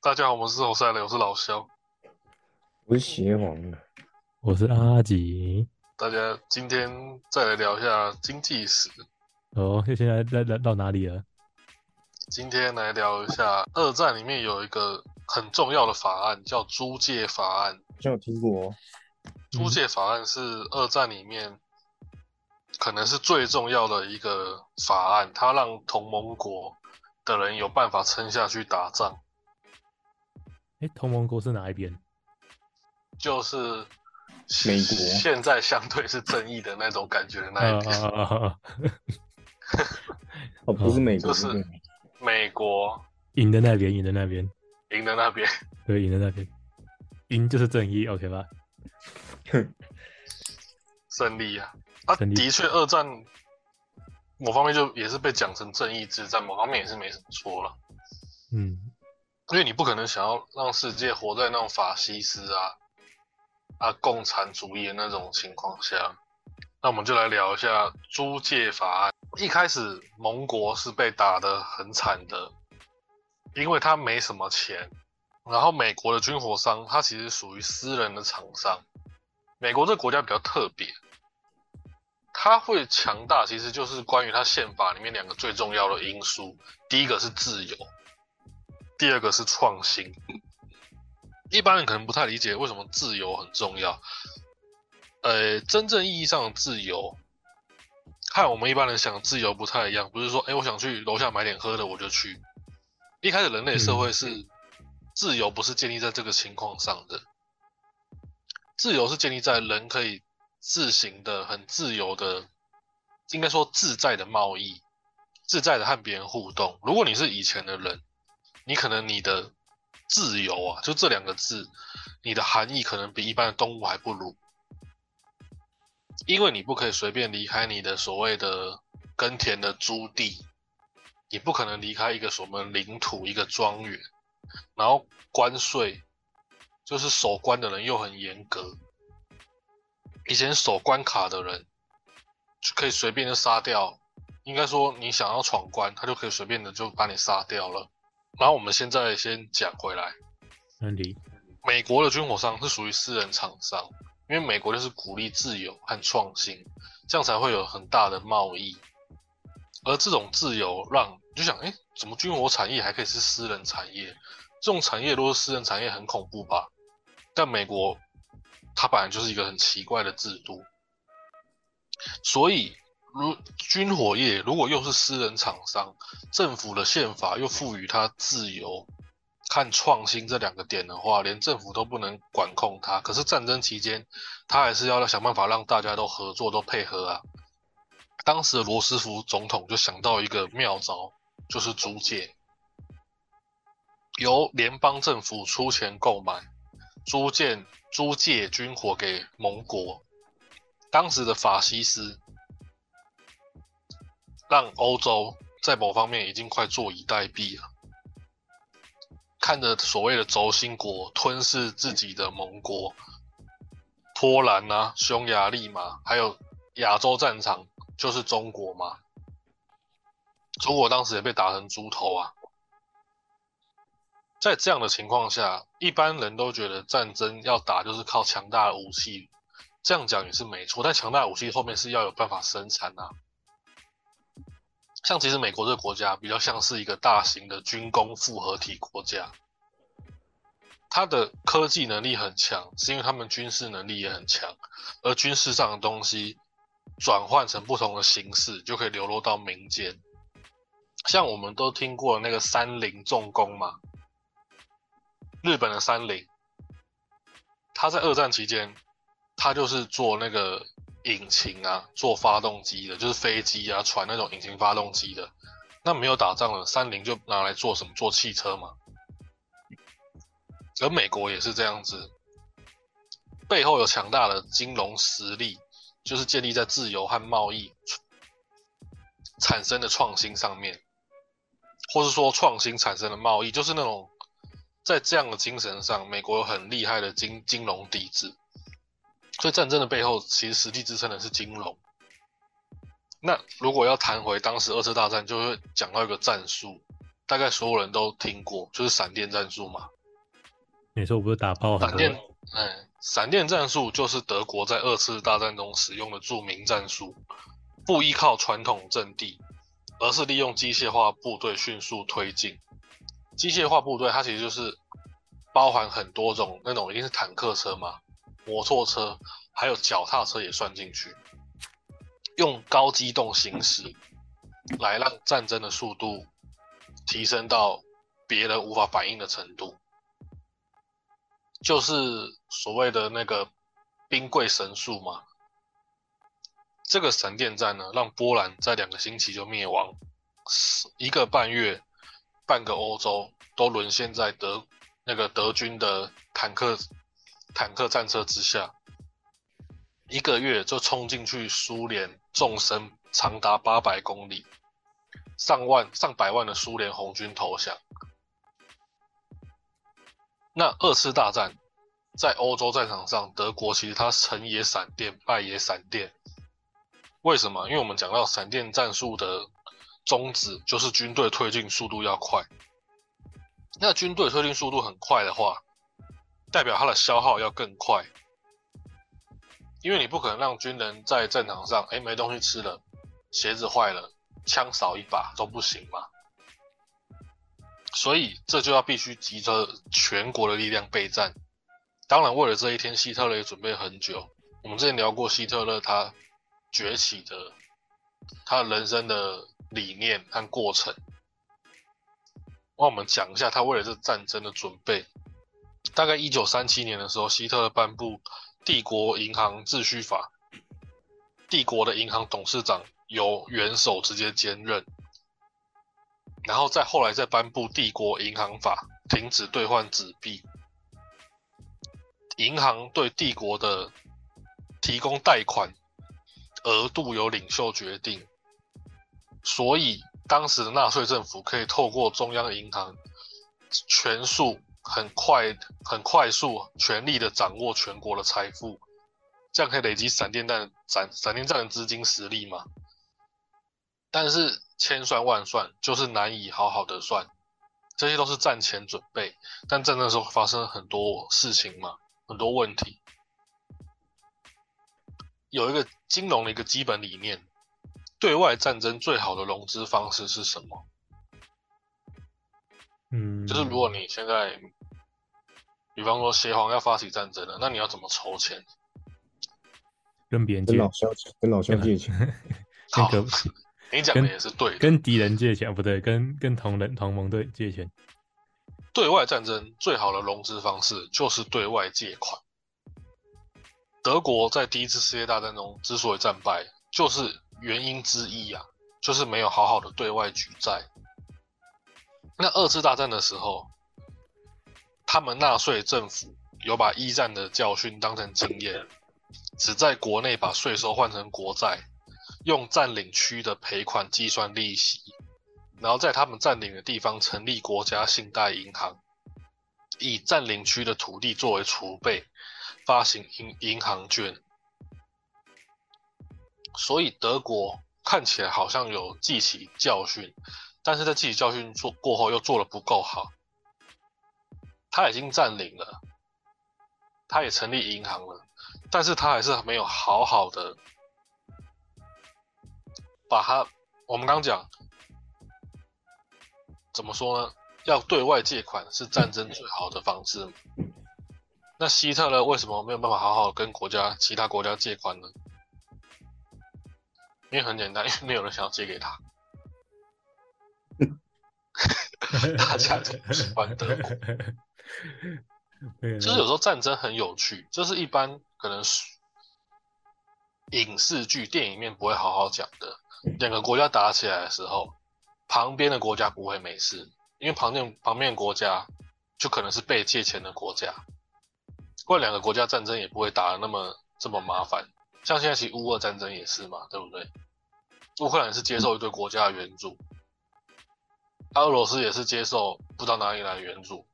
大家好，我是侯赛雷，我是老肖。我是邪王的，我是阿吉。大家今天再来聊一下经济史。哦，现在来来到哪里了？今天来聊一下二战里面有一个很重要的法案，叫租借法案。好像有听过哦。租借法案是二战里面可能是最重要的一个法案，它让同盟国的人有办法撑下去打仗。哎，同盟国是哪一边？就是美国现在相对是正义的那种感觉的那一边。哦，不是美国，就是美国赢的那边，赢的那边，赢的那边，对，赢的那边，赢就是正义，OK 吧？哼，胜利啊！啊，的确，二战某方面就也是被讲成正义之战，某方面也是没什么错了。嗯，因为你不可能想要让世界活在那种法西斯啊、啊共产主义的那种情况下。那我们就来聊一下租借法案。一开始盟国是被打得很惨的，因为他没什么钱。然后美国的军火商，它其实属于私人的厂商。美国这个国家比较特别，它会强大，其实就是关于它宪法里面两个最重要的因素。第一个是自由，第二个是创新。一般人可能不太理解为什么自由很重要。呃，真正意义上的自由，和我们一般人想自由不太一样。不是说，哎，我想去楼下买点喝的，我就去。一开始人类社会是自由，不是建立在这个情况上的。自由是建立在人可以自行的、很自由的，应该说自在的贸易，自在的和别人互动。如果你是以前的人，你可能你的自由啊，就这两个字，你的含义可能比一般的动物还不如。因为你不可以随便离开你的所谓的耕田的租地，你不可能离开一个什么领土、一个庄园，然后关税就是守关的人又很严格。以前守关卡的人可以随便就杀掉，应该说你想要闯关，他就可以随便的就把你杀掉了。然后我们现在先讲回来，安迪，美国的军火商是属于私人厂商。因为美国就是鼓励自由和创新，这样才会有很大的贸易。而这种自由让你就想，哎，怎么军火产业还可以是私人产业？这种产业如果是私人产业，很恐怖吧？但美国它本来就是一个很奇怪的制度，所以如军火业如果又是私人厂商，政府的宪法又赋予它自由。看创新这两个点的话，连政府都不能管控它。可是战争期间，他还是要想办法让大家都合作、都配合啊。当时的罗斯福总统就想到一个妙招，就是租借，由联邦政府出钱购买、租借、租借军火给盟国。当时的法西斯让欧洲在某方面已经快坐以待毙了。看着所谓的轴心国吞噬自己的盟国，波兰啊、匈牙利嘛，还有亚洲战场就是中国嘛。中国当时也被打成猪头啊。在这样的情况下，一般人都觉得战争要打就是靠强大的武器，这样讲也是没错。但强大的武器后面是要有办法生产啊。像其实美国这个国家比较像是一个大型的军工复合体国家，它的科技能力很强，是因为他们军事能力也很强，而军事上的东西转换成不同的形式，就可以流落到民间。像我们都听过那个三菱重工嘛，日本的三菱，它在二战期间，它就是做那个。引擎啊，做发动机的，就是飞机啊、船那种引擎发动机的。那没有打仗了，三菱就拿来做什么？做汽车嘛。而美国也是这样子，背后有强大的金融实力，就是建立在自由和贸易产生的创新上面，或是说创新产生的贸易，就是那种在这样的精神上，美国有很厉害的金金融底子。所以战争的背后，其实实际支撑的是金融。那如果要谈回当时二次大战，就会讲到一个战术，大概所有人都听过，就是闪电战术嘛。你说我不是打炮闪电，嗯，闪电战术就是德国在二次大战中使用的著名战术，不依靠传统阵地，而是利用机械化部队迅速推进。机械化部队它其实就是包含很多种那种，一定是坦克车嘛，摩托车，还有脚踏车也算进去，用高机动行驶来让战争的速度提升到别人无法反应的程度。就是所谓的那个兵贵神速嘛。这个闪电战呢，让波兰在两个星期就灭亡，一个半月，半个欧洲都沦陷在德那个德军的坦克坦克战车之下，一个月就冲进去苏联纵深长达八百公里，上万上百万的苏联红军投降。那二次大战在欧洲战场上，德国其实它成也闪电，败也闪电。为什么？因为我们讲到闪电战术的宗旨就是军队推进速度要快。那军队推进速度很快的话，代表它的消耗要更快。因为你不可能让军人在战场上，哎，没东西吃了，鞋子坏了，枪少一把都不行嘛。所以这就要必须集着全国的力量备战。当然，为了这一天，希特勒也准备很久。我们之前聊过希特勒他崛起的他人生的理念和过程。那我们讲一下他为了这战争的准备。大概一九三七年的时候，希特勒颁布《帝国银行秩序法》，帝国的银行董事长由元首直接兼任。然后再后来再颁布帝国银行法，停止兑换纸币，银行对帝国的提供贷款额度由领袖决定，所以当时的纳粹政府可以透过中央银行全速、很快、很快速、全力的掌握全国的财富，这样可以累积闪电战、闪闪电战的资金实力嘛？但是。千算万算，就是难以好好的算，这些都是战前准备，但战争时候发生很多事情嘛，很多问题。有一个金融的一个基本理念，对外战争最好的融资方式是什么？嗯，就是如果你现在，比方说协皇要发起战争了，那你要怎么筹钱？跟别人借，跟老乡跟老乡借钱，好跟你讲的也是对的。跟敌人借钱，不对，跟跟同人同盟队借钱。对外战争最好的融资方式就是对外借款。德国在第一次世界大战中之所以战败，就是原因之一啊，就是没有好好的对外举债。那二次大战的时候，他们纳粹政府有把一战的教训当成经验，只在国内把税收换成国债。用占领区的赔款计算利息，然后在他们占领的地方成立国家信贷银行，以占领区的土地作为储备，发行银银行券。所以德国看起来好像有记起教训，但是在记起教训做过后又做的不够好。他已经占领了，他也成立银行了，但是他还是没有好好的。把它，我们刚讲，怎么说呢？要对外借款是战争最好的方式。那希特勒为什么没有办法好好跟国家、其他国家借款呢？因为很简单，因为没有人想要借给他。大家都不喜欢德国。就是有时候战争很有趣，这是一般可能影视剧、电影面不会好好讲的。两个国家打起来的时候，旁边的国家不会没事，因为旁边旁边国家就可能是被借钱的国家，不然两个国家战争也不会打的那么这么麻烦。像现在其实乌俄战争也是嘛，对不对？乌克兰是接受一堆国家的援助，俄罗斯也是接受不知道哪里来的援助，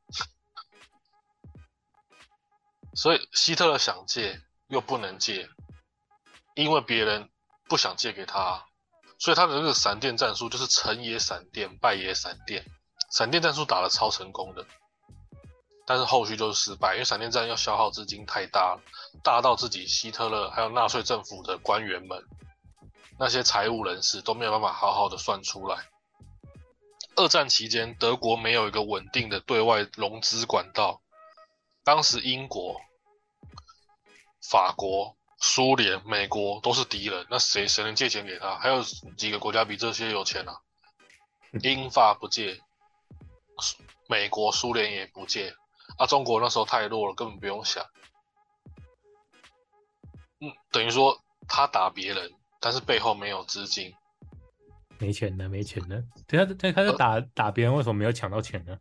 所以希特勒想借又不能借，因为别人不想借给他。所以他的那个闪电战术就是成也闪电，败也闪电，闪电战术打得超成功的，但是后续就是失败，因为闪电战要消耗资金太大了，大到自己希特勒还有纳粹政府的官员们，那些财务人士都没有办法好好的算出来。二战期间，德国没有一个稳定的对外融资管道，当时英国、法国。苏联、美国都是敌人，那谁谁能借钱给他？还有几个国家比这些有钱啊？英法不借，美国、苏联也不借，啊，中国那时候太弱了，根本不用想。嗯，等于说他打别人，但是背后没有资金，没钱的，没钱了。对他，对他在打打别人，为什么没有抢到钱呢？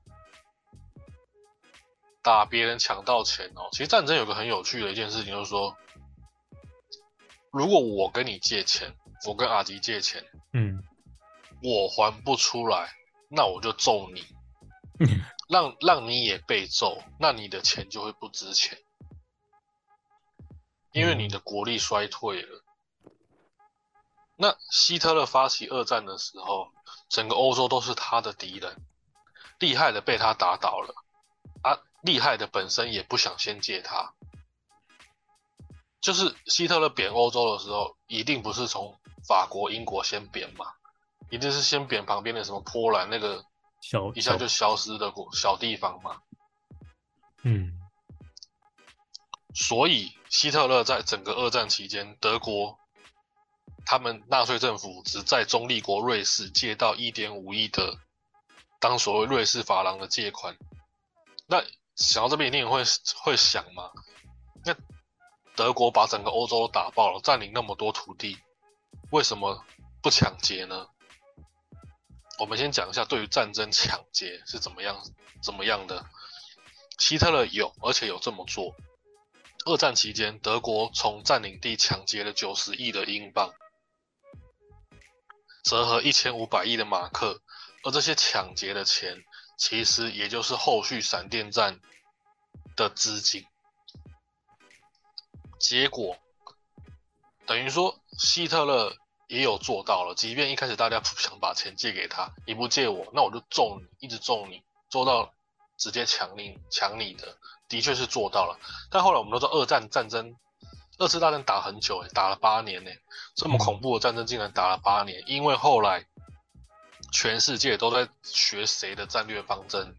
打别人抢到钱哦，其实战争有个很有趣的一件事情，就是说。如果我跟你借钱，我跟阿迪借钱，嗯，我还不出来，那我就揍你，让让你也被揍，那你的钱就会不值钱，因为你的国力衰退了。那希特勒发起二战的时候，整个欧洲都是他的敌人，厉害的被他打倒了，啊，厉害的本身也不想先借他。就是希特勒贬欧洲的时候，一定不是从法国、英国先贬嘛，一定是先贬旁边的什么波兰那个小一下就消失的国小地方嘛。嗯，所以希特勒在整个二战期间，德国他们纳粹政府只在中立国瑞士借到一点五亿的当所谓瑞士法郎的借款。那想到这边一定会会想嘛，那。德国把整个欧洲打爆了，占领那么多土地，为什么不抢劫呢？我们先讲一下对于战争抢劫是怎么样怎么样的。希特勒有，而且有这么做。二战期间，德国从占领地抢劫了九十亿的英镑，折合一千五百亿的马克，而这些抢劫的钱，其实也就是后续闪电战的资金。结果等于说，希特勒也有做到了。即便一开始大家不想把钱借给他，你不借我，那我就揍你，一直揍你，做到直接抢你抢你的，的确是做到了。但后来我们都知道，二战战争，二次大战打很久，打了八年呢，这么恐怖的战争竟然打了八年。因为后来全世界都在学谁的战略方针，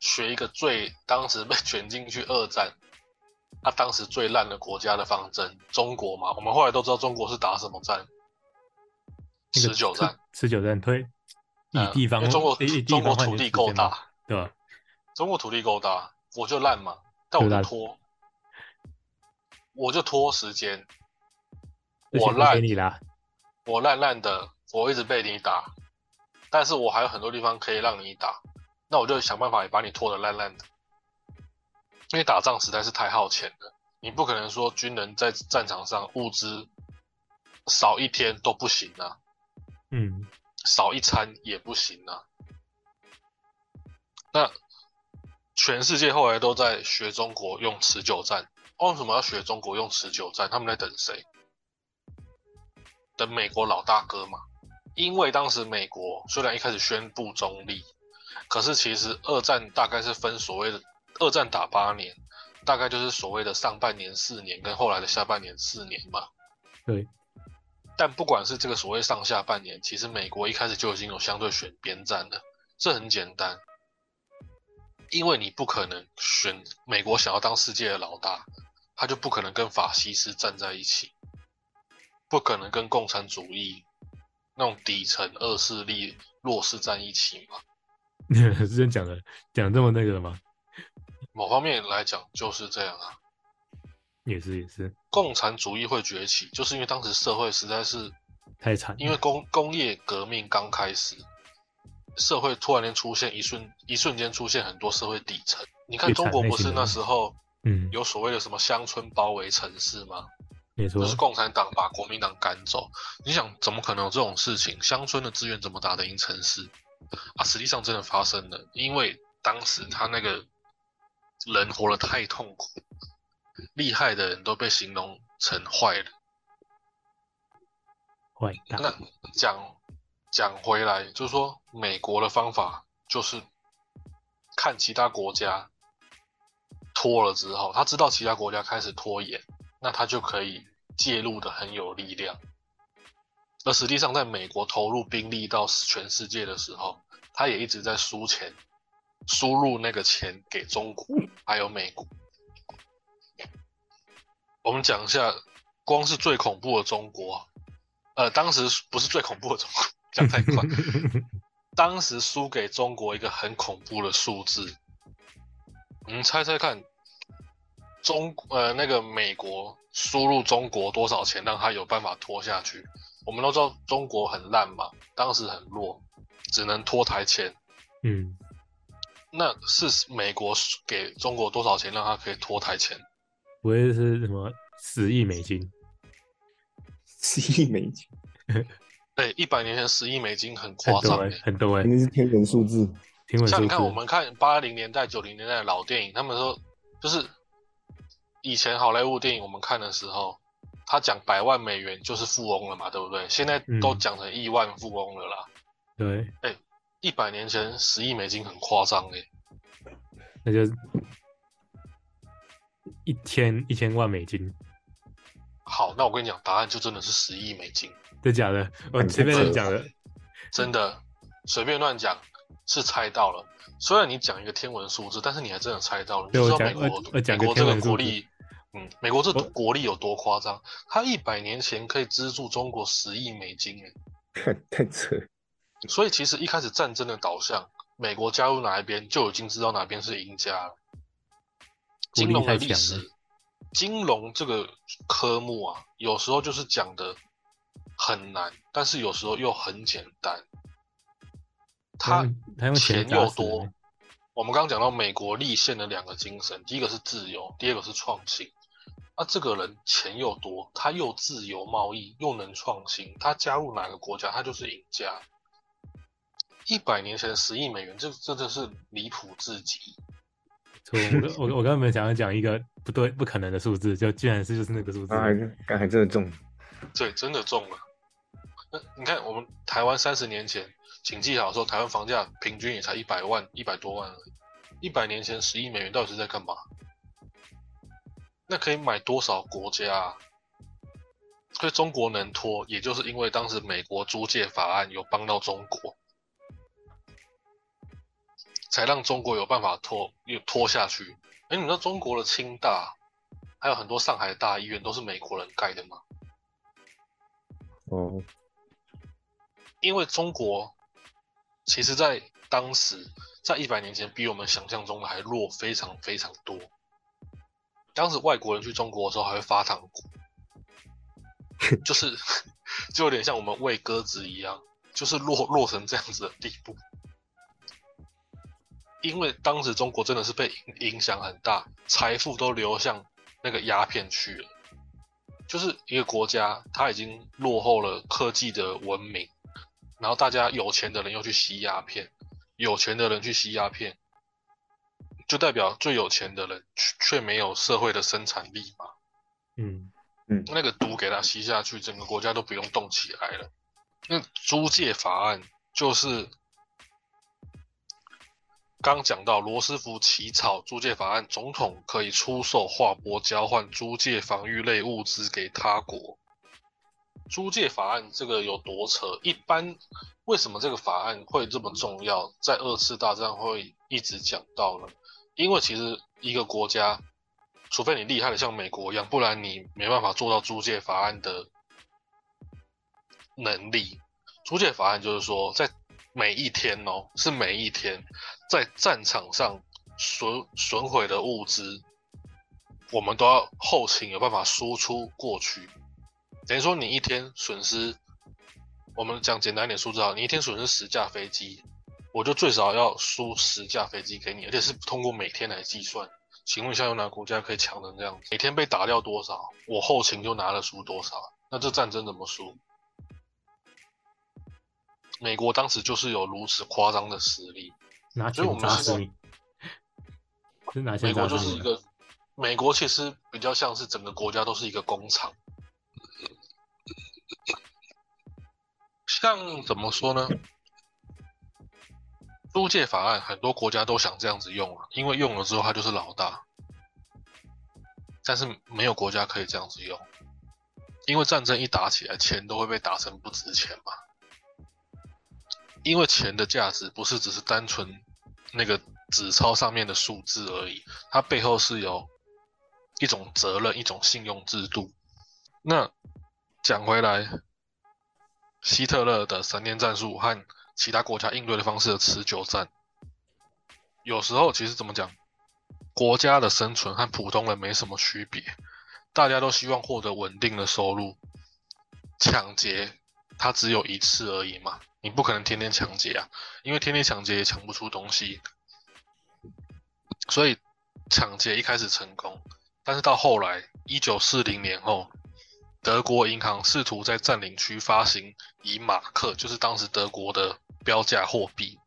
学一个最当时被 卷进去二战。他当时最烂的国家的方针，中国嘛，我们后来都知道中国是打什么战，持久战，持久战推，以地方，中国中国土地够大，对吧？中国土地够大，我就烂嘛，但我就拖，我就拖时间，我烂，我烂烂的，我一直被你打，但是我还有很多地方可以让你打，那我就想办法也把你拖得烂烂的。因为打仗实在是太耗钱了，你不可能说军人在战场上物资少一天都不行啊，嗯，少一餐也不行啊。那全世界后来都在学中国用持久战，为什么要学中国用持久战？他们在等谁？等美国老大哥嘛。因为当时美国虽然一开始宣布中立，可是其实二战大概是分所谓的。二战打八年，大概就是所谓的上半年四年跟后来的下半年四年嘛。对。但不管是这个所谓上下半年，其实美国一开始就已经有相对选边站了。这很简单，因为你不可能选美国想要当世界的老大，他就不可能跟法西斯站在一起，不可能跟共产主义那种底层恶势力弱势站一起嘛。之前讲的讲这么那个吗？某方面来讲就是这样啊，也是也是，共产主义会崛起，就是因为当时社会实在是太惨，因为工工业革命刚开始，社会突然间出现一瞬一瞬间出现很多社会底层。你看中国不是那时候，嗯，有所谓的什么乡村包围城市吗？没错，就是共产党把国民党赶走。你想怎么可能有这种事情？乡村的资源怎么打得赢城市？啊，实际上真的发生了，因为当时他那个。人活得太痛苦，厉害的人都被形容成坏人。坏那讲讲回来，就是说美国的方法就是看其他国家拖了之后，他知道其他国家开始拖延，那他就可以介入的很有力量。而实际上，在美国投入兵力到全世界的时候，他也一直在输钱，输入那个钱给中国还有美国。我们讲一下，光是最恐怖的中国，呃，当时不是最恐怖的中国，讲太快。当时输给中国一个很恐怖的数字，你猜猜看，中呃那个美国输入中国多少钱，让他有办法拖下去？我们都知道中国很烂嘛，当时很弱，只能拖台钱。嗯，那是美国给中国多少钱，让他可以拖台钱？不会是什么十亿美金？十亿美金，对，一百年前十亿美金很夸张、欸，很多哎、那是天文数字。像你看，我字，们看八零年代、九零年代的老电影，他们说就是以前好莱坞电影我们看的时候，他讲百万美元就是富翁了嘛，对不对？现在都嗯讲成亿万富翁了啦。对，一百年前十亿美金很夸张哎，那就一千一千万美金，好，那我跟你讲，答案就真的是十亿美金，真假的？我很随便讲的，真的随便乱讲是猜到了。虽然你讲一个天文数字，但是你还真的猜到了。你就知道对我讲美国我我讲个美国这个天文数字国力，嗯，美国这我国力有多夸张？他一百年前可以资助中国十亿美金哎。看太扯，所以其实一开始战争的导向，美国加入哪一边就已经知道哪边是赢家了。金融的历史，金融这个科目啊，有时候就是讲的很难，但是有时候又很简单。他钱又多，我们刚刚讲到美国立宪的两个精神，第一个是自由，第二个是创新。那这个人钱又多，他又自由贸易，又能创新，他加入哪个国家，他就是赢家。一百年前十亿美元，这真的是离谱至极。错，我刚我我刚本想要讲一个不对不可能的数字，就居然是就是那个数字然，后还刚还真的中，对，真的中了。那你看，我们台湾三十年前请记好说，台湾房价平均也才一百万、一百多万而已。一百年前十亿美元到底是在干嘛？那可以买多少国家啊？所以中国能拖，也就是因为当时美国租借法案有帮到中国，才让中国有办法拖又拖下去。哎，你知道中国的清大，还有很多上海的大医院都是美国人盖的吗？哦，因为中国其实，在当时，在一百年前，比我们想象中的还弱非常非常多。当时外国人去中国的时候，还会发糖果，就是 就有点像我们喂鸽子一样，就是落落成这样子的地步。因为当时中国真的是被影影响很大，财富都流向那个鸦片去了。就是一个国家，它已经落后了科技的文明，然后大家有钱的人又去吸鸦片，有钱的人去吸鸦片，就代表最有钱的人却却没有社会的生产力嘛。嗯嗯，那个毒给他吸下去，整个国家都不用动起来了。那租借法案就是刚讲到罗斯福起草租借法案，总统可以出售、划拨、交换租借防御类物资给他国。租借法案这个有多扯？一般为什么这个法案会这么重要？在二次大战会一直讲到呢？因为其实一个国家，除非你厉害的像美国一样，不然你没办法做到租借法案的能力。租借法案就是说，在每一天哦，是每一天，在战场上损损毁的物资，我们都要后勤有办法输出过去。等于说，你一天损失，我们讲简单一点数字啊，你一天损失十架飞机，我就最少要输十架飞机给你，而且是通过每天来计算。请问一下，有哪个国家可以强成这样子？每天被打掉多少，我后勤就拿了输多少？那这战争怎么输？美国当时就是有如此夸张的实力，拿所以我 钱们是美国。就是一个，美国其实比较像是整个国家都是一个工厂。像怎么说呢？租借法案很多国家都想这样子用啊，因为用了之后他就是老大。但是没有国家可以这样子用，因为战争一打起来，钱都会被打成不值钱嘛。因为钱的价值不是只是单纯那个纸钞上面的数字而已，它背后是有一种责任、一种信用制度。那讲回来，希特勒的闪电战术和其他国家应对的方式的持久战，有时候其实怎么讲？国家的生存和普通人没什么区别，大家都希望获得稳定的收入。抢劫，它只有一次而已嘛，你不可能天天抢劫啊，因为天天抢劫也抢不出东西。所以抢劫一开始成功，但是到后来，一九四零年后，德国银行试图在占领区发行以马克，就是当时德国的标价货币，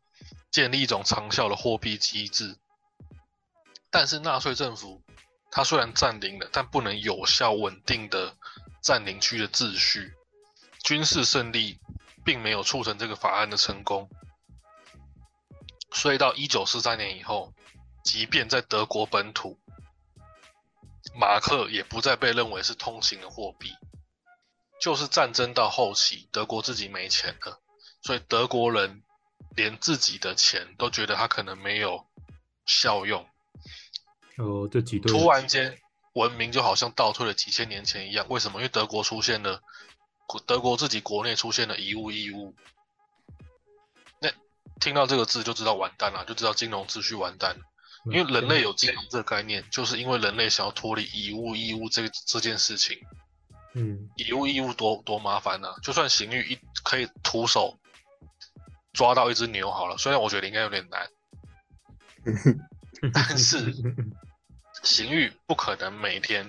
建立一种长效的货币机制。但是纳粹政府，它虽然占领了，但不能有效稳定的占领区的秩序。军事胜利并没有促成这个法案的成功。所以到一九四三年以后，即便在德国本土，马克也不再被认为是通行的货币。就是战争到后期，德国自己没钱了，所以德国人连自己的钱都觉得他可能没有效用。哦，这几对突然间，文明就好像倒退了几千年前一样。为什么？因为德国出现了，德国自己国内出现了以物易物。那听到这个字就知道完蛋了，就知道金融秩序完蛋了。因为人类有金融这个概念，就是因为人类想要脱离以物易物这这件事情。嗯，以物易物多多麻烦啊！就算刑狱一可以徒手抓到一只牛好了，虽然我觉得应该有点难，但是。刑狱不可能每天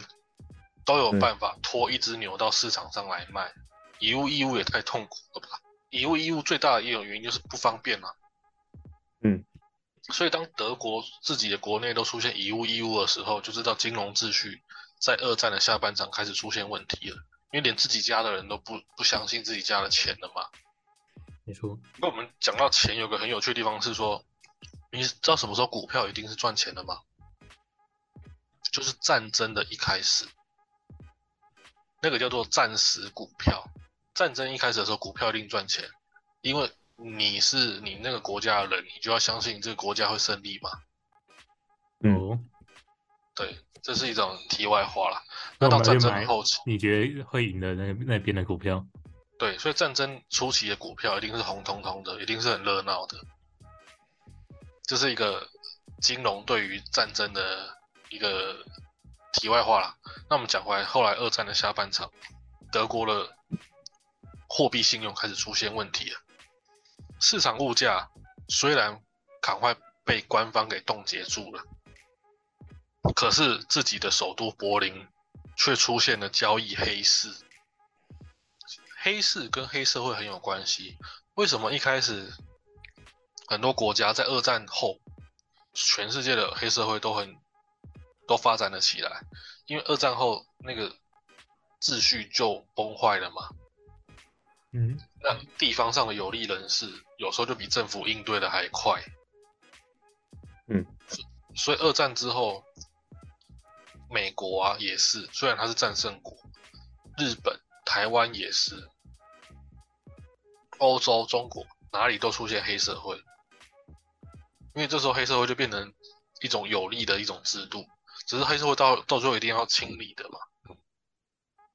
都有办法拖一只牛到市场上来卖，以物易物也太痛苦了吧？以物易物最大的一种原因就是不方便嘛。嗯，所以当德国自己的国内都出现以物易物的时候，就知道金融秩序在二战的下半场开始出现问题了，因为连自己家的人都不不相信自己家的钱了嘛。没错。那我们讲到钱，有个很有趣的地方是说，你知道什么时候股票一定是赚钱的吗？就是战争的一开始，那个叫做战时股票。战争一开始的时候，股票一定赚钱，因为你是你那个国家的人，你就要相信这个国家会胜利嘛。嗯，对，这是一种题外话了。那到战争后期，你觉得会赢的那那边的股票？对，所以战争初期的股票一定是红彤彤的，一定是很热闹的。这是一个金融对于战争的。一个题外话啦，那我们讲回来，后来二战的下半场，德国的货币信用开始出现问题了。市场物价虽然赶快被官方给冻结住了，可是自己的首都柏林却出现了交易黑市。黑市跟黑社会很有关系。为什么一开始很多国家在二战后，全世界的黑社会都很？都发展了起来，因为二战后那个秩序就崩坏了嘛。嗯，那地方上的有利人士有时候就比政府应对的还快。嗯，所以二战之后，美国啊也是，虽然它是战胜国，日本、台湾也是，欧洲、中国哪里都出现黑社会，因为这时候黑社会就变成一种有利的一种制度。只是黑社会到到最后一定要清理的嘛，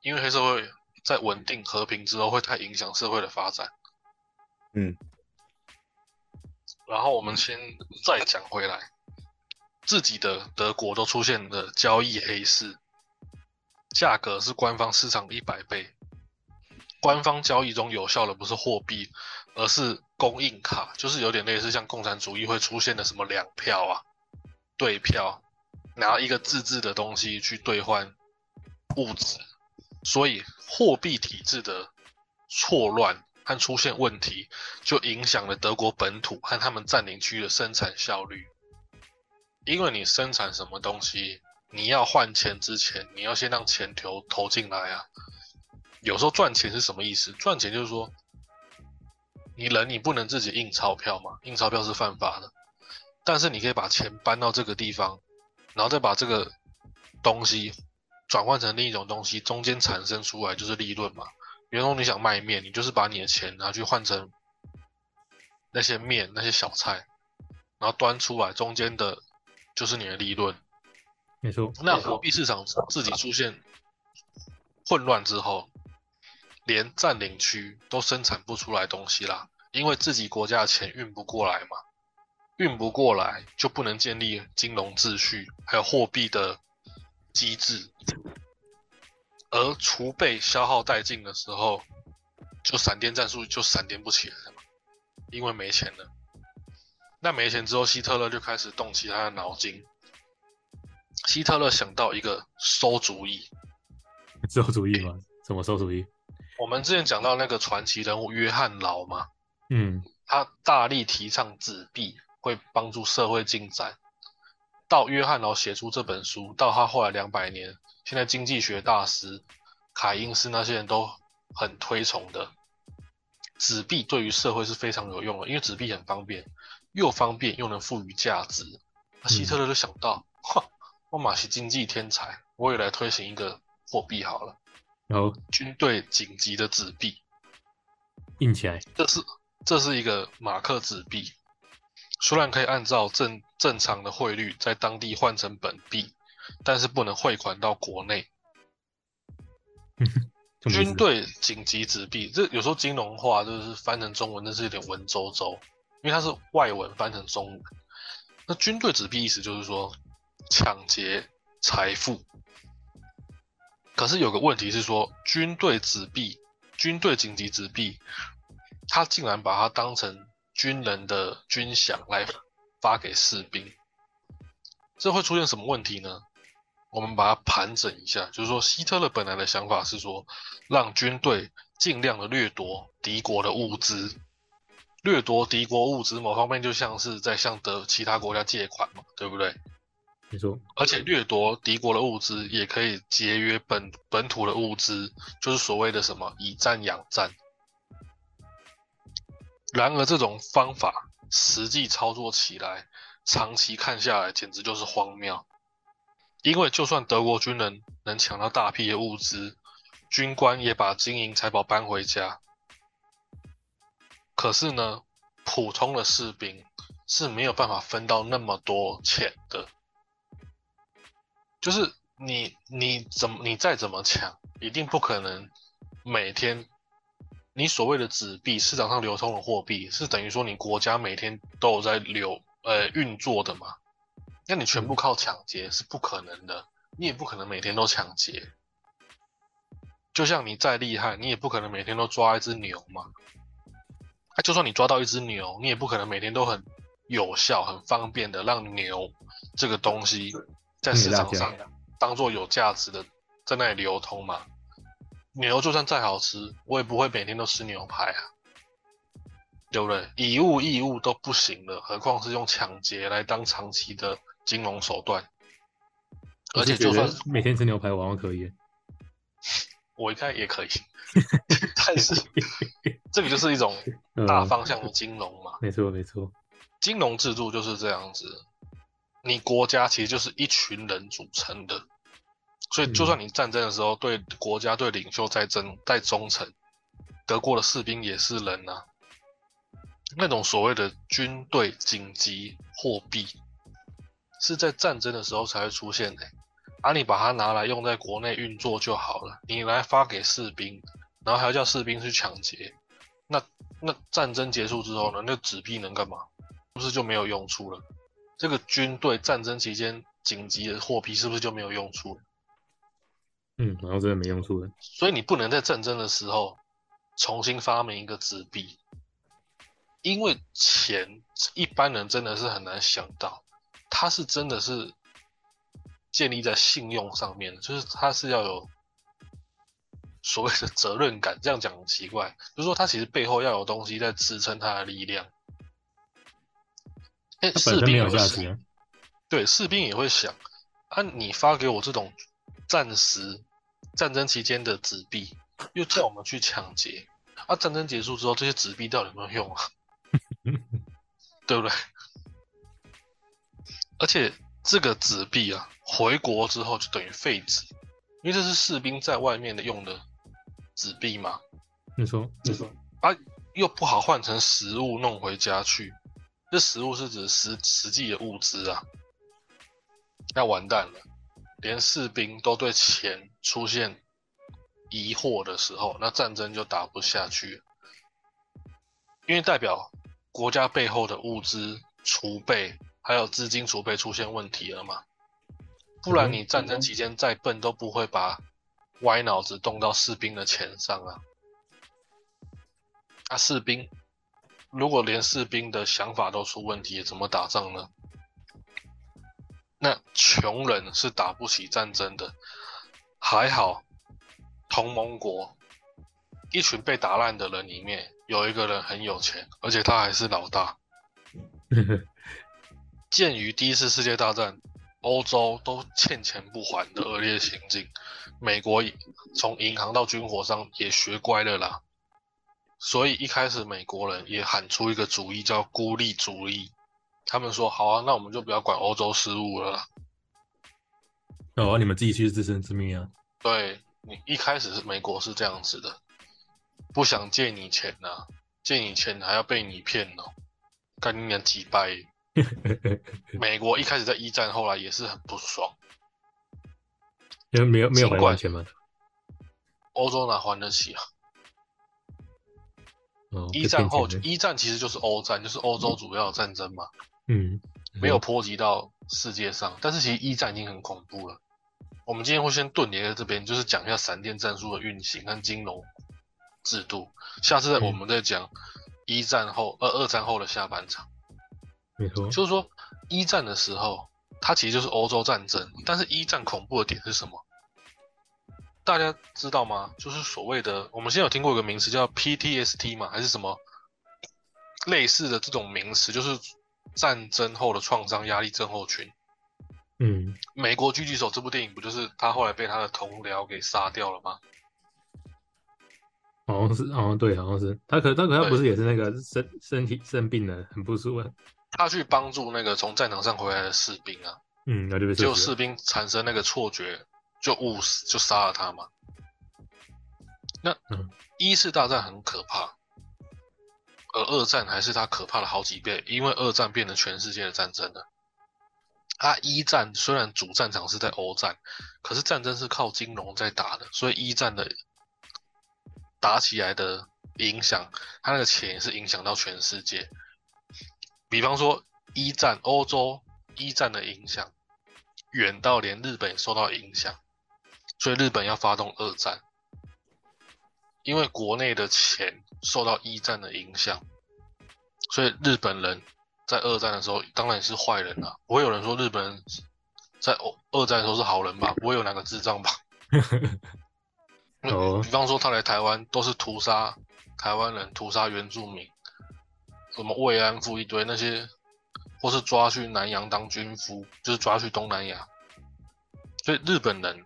因为黑社会在稳定和平之后会太影响社会的发展。嗯，然后我们先再讲回来，自己的德国都出现了交易黑市，价格是官方市场的一百倍。官方交易中有效的不是货币，而是供应卡，就是有点类似像共产主义会出现的什么粮票啊、对票。拿一个自制的东西去兑换物质，所以货币体制的错乱和出现问题，就影响了德国本土和他们占领区的生产效率。因为你生产什么东西，你要换钱之前，你要先让钱投投进来啊。有时候赚钱是什么意思？赚钱就是说，你人你不能自己印钞票嘛，印钞票是犯法的。但是你可以把钱搬到这个地方，然后再把这个东西转换成另一种东西，中间产生出来就是利润嘛。比如说你想卖面，你就是把你的钱拿去换成那些面、那些小菜，然后端出来，中间的就是你的利润。没错，那货币市场自己出现混乱之后，连占领区都生产不出来东西啦，因为自己国家的钱运不过来嘛，运不过来就不能建立金融秩序，还有货币的机制，而储备消耗殆尽的时候，就闪电战术就闪电不起来了嘛，因为没钱了。那没钱之后，希特勒就开始动起他的脑筋。希特勒想到一个馊主意，馊主意吗？什么馊主意？我们之前讲到那个传奇人物约翰劳嘛，嗯，他大力提倡纸币会帮助社会进展。到约翰劳写出这本书，到他后来两百年，现在经济学大师凯因斯那些人都很推崇的纸币，对于社会是非常有用的，因为纸币很方便，又方便又能赋予价值。那希特勒就想到，哼。我马是经济天才，我也来推行一个货币好了。然后军队紧急的纸币印起来，这是这是一个马克纸币，虽然可以按照正正常的汇率在当地换成本币，但是不能汇款到国内。军队紧急纸币，这有时候金融化就是翻成中文，那是有点文绉绉，因为它是外文翻成中文。那军队纸币意思就是说。抢劫财富，可是有个问题是说，军队纸币、军队紧急纸币，他竟然把它当成军人的军饷来发给士兵，这会出现什么问题呢？我们把它盘整一下，就是说，希特勒本来的想法是说，让军队尽量的掠夺敌国的物资，掠夺敌国物资，某方面就像是在向德其他国家借款嘛，对不对？没错，而且掠夺敌国的物资也可以节约本本土的物资，就是所谓的什么以战养战。然而，这种方法实际操作起来，长期看下来简直就是荒谬。因为就算德国军人能抢到大批的物资，军官也把金银财宝搬回家，可是呢，普通的士兵是没有办法分到那么多钱的。就是你，你怎么，你再怎么抢，一定不可能每天。你所谓的纸币，市场上流通的货币，是等于说你国家每天都有在流，呃，运作的嘛？那你全部靠抢劫是不可能的，你也不可能每天都抢劫。就像你再厉害，你也不可能每天都抓一只牛嘛。啊，就算你抓到一只牛，你也不可能每天都很有效、很方便的让牛这个东西。在市场上当做有价值的在那里流通嘛？牛就算再好吃，我也不会每天都吃牛排啊，对不对？以物易物都不行了，何况是用抢劫来当长期的金融手段？而且就算每天吃牛排，往往可以，我应该也可以，但是 这个就是一种大方向的金融嘛？没错，没错，金融制度就是这样子。你国家其实就是一群人组成的，所以就算你战争的时候对国家、对领袖再忠、再忠诚，德国的士兵也是人呐。那种所谓的军队紧急货币，是在战争的时候才会出现的，而你把它拿来用在国内运作就好了，你来发给士兵，然后还要叫士兵去抢劫，那那战争结束之后呢？那纸币能干嘛？是不是就没有用处了？这个军队战争期间紧急的货币是不是就没有用处？嗯，然后真的没用处了。所以你不能在战争的时候重新发明一个纸币，因为钱一般人真的是很难想到，它是真的是建立在信用上面的，就是它是要有所谓的责任感。这样讲很奇怪，就是说他其实背后要有东西在支撑他的力量。士兵也会想，对，士兵也会想，啊，你发给我这种战时战争期间的纸币，又叫我们去抢劫，啊，战争结束之后，这些纸币到底有没有用啊？对不对？而且这个纸币啊，回国之后就等于废纸，因为这是士兵在外面的用的纸币嘛，你说，你说，啊，又不好换成实物弄回家去。这实物是指实实际的物资啊，那完蛋了，连士兵都对钱出现疑惑的时候，那战争就打不下去了，因为代表国家背后的物资储备还有资金储备出现问题了嘛，不然你战争期间再笨都不会把歪脑子动到士兵的钱上啊，啊士兵。如果连士兵的想法都出问题，怎么打仗呢？那穷人是打不起战争的。还好，同盟国一群被打烂的人里面有一个人很有钱，而且他还是老大。鉴于第一次世界大战欧洲都欠钱不还的恶劣行径，美国从银行到军火商也学乖了啦。所以一开始美国人也喊出一个主意，叫孤立主义。他们说：“好啊，那我们就不要管欧洲事务了。”哦，你们自己去自生自灭啊！对你一开始是美国是这样子的，不想借你钱呐，借你钱还要被你骗哦，干你娘几拜！美国一开始在一战，后来也是很不爽，因为没有没有还完钱吗？欧洲哪还得起啊？一战后，一战其实就是欧战，就是欧洲主要战争嘛。嗯，没有波及到世界上，但是其实一战已经很恐怖了。我们今天会先顿连在这边，就是讲一下闪电战术的运行跟金融制度。下次我们再讲一战后、二二战后的下半场。没错，就是说一战的时候，它其实就是欧洲战争，但是一战恐怖的点是什么？大家知道吗？就是所谓的，我们现在有听过一个名词叫 PTSD 嘛，还是什么类似的这种名词，就是战争后的创伤压力症候群。嗯，美国狙击手这部电影不就是他后来被他的同僚给杀掉了吗？好像是，好像对，好像是他可他可他不是也是那个身身体生病了，很不舒服。他去帮助那个从战场上回来的士兵啊，嗯，那就被就士兵产生那个错觉。就误死，就杀了他嘛。那一次大战很可怕，而二战还是它可怕了好几倍，因为二战变成全世界的战争了。啊，一战虽然主战场是在欧战，可是战争是靠金融在打的，所以一战的打起来的影响，它那个钱也是影响到全世界。比方说一战，欧洲一战的影响远到连日本受到影响。所以日本要发动二战，因为国内的钱受到一战的影响，所以日本人在二战的时候当然是坏人了。不会有人说日本人在二二战的时候是好人吧？不会有哪个智障吧？哦，比方说他来台湾都是屠杀台湾人、屠杀原住民，什么慰安妇一堆那些，或是抓去南洋当军夫，就是抓去东南亚。所以日本人。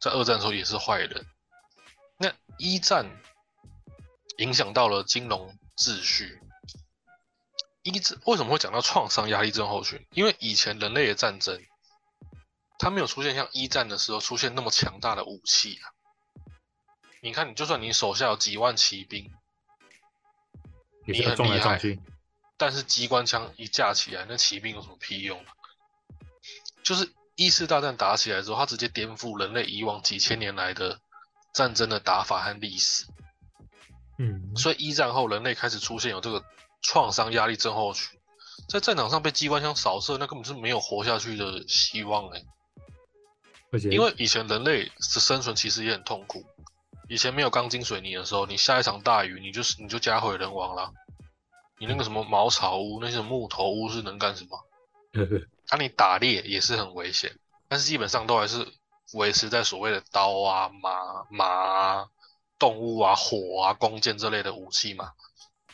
在二战的时候也是坏人，那一战影响到了金融秩序。一战为什么会讲到创伤压力症候群？因为以前人类的战争，它没有出现像一战的时候出现那么强大的武器啊。你看，你就算你手下有几万骑兵，你很厉害，但是机关枪一架起来，那骑兵有什么屁用？就是。一次大战打起来之后，它直接颠覆人类以往几千年来的战争的打法和历史。嗯，所以一战后人类开始出现有这个创伤压力症候群，在战场上被机关枪扫射，那根本是没有活下去的希望哎。因为以前人类的生存其实也很痛苦，以前没有钢筋水泥的时候，你下一场大雨，你就是你就家毁人亡了。你那个什么茅草屋，那些木头屋是能干什么？那你打猎也是很危险，但是基本上都还是维持在所谓的刀啊、马、马啊、动物啊、火啊、弓箭这类的武器嘛。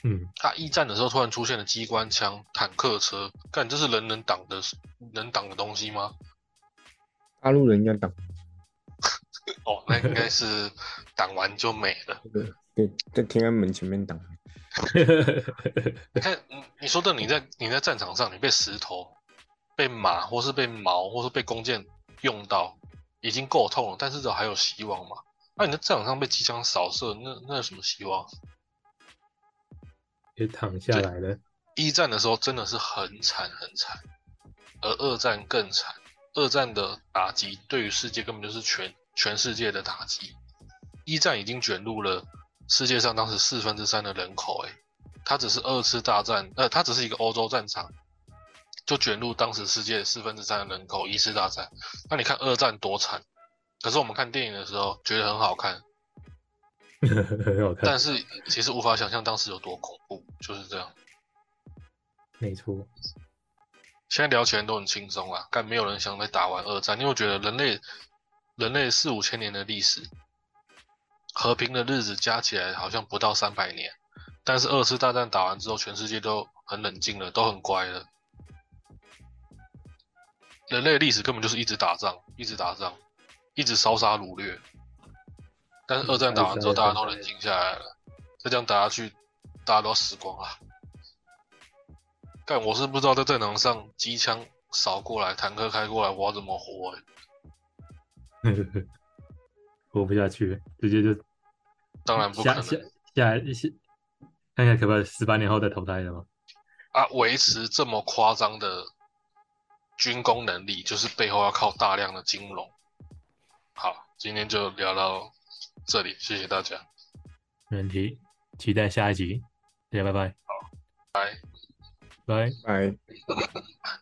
嗯，他一战的时候突然出现了机关枪、坦克车，干这是人能挡的、能挡的东西吗？大陆人应该挡。哦，那应该是挡完就没了。对对，在天安门前面挡。你看，你你说的你在你在战场上，你被石头、被马，或是被矛，或是被弓箭用到，已经够痛了，但是这还有希望吗？那你在战场上被机枪扫射，那那有什么希望？也躺下来了。一战的时候真的是很惨很惨，而二战更惨。二战的打击对于世界根本就是全全世界的打击。一战已经卷入了世界上当时四分之三的人口，诶，它只是二次大战，呃，它只是一个欧洲战场，就卷入当时世界四分之三的人口。一次大战，那你看二战多惨，可是我们看电影的时候觉得很好看，很好看。但是其实无法想象当时有多恐怖，就是这样。没错。现在聊起来都很轻松啊，但没有人想再打完二战，因为我觉得人类人类四五千年的历史，和平的日子加起来好像不到三百年，但是二次大战打完之后，全世界都很冷静了，都很乖了。人类历史根本就是一直打仗，一直打仗，一直烧杀掳掠。但是二战打完之后，大家都冷静下来了，再这样打下去，大家都死光了。但我是不知道在战场上机枪扫过来，坦克开过来，我要怎么活？活不下去，直接就当然不可能。下下一些，看看可不可以十八年后再投胎了吗？啊，维持这么夸张的军工能力，就是背后要靠大量的金融。好，今天就聊到这里，谢谢大家。没问题，期待下一集，大家拜拜。好，拜。拜拜。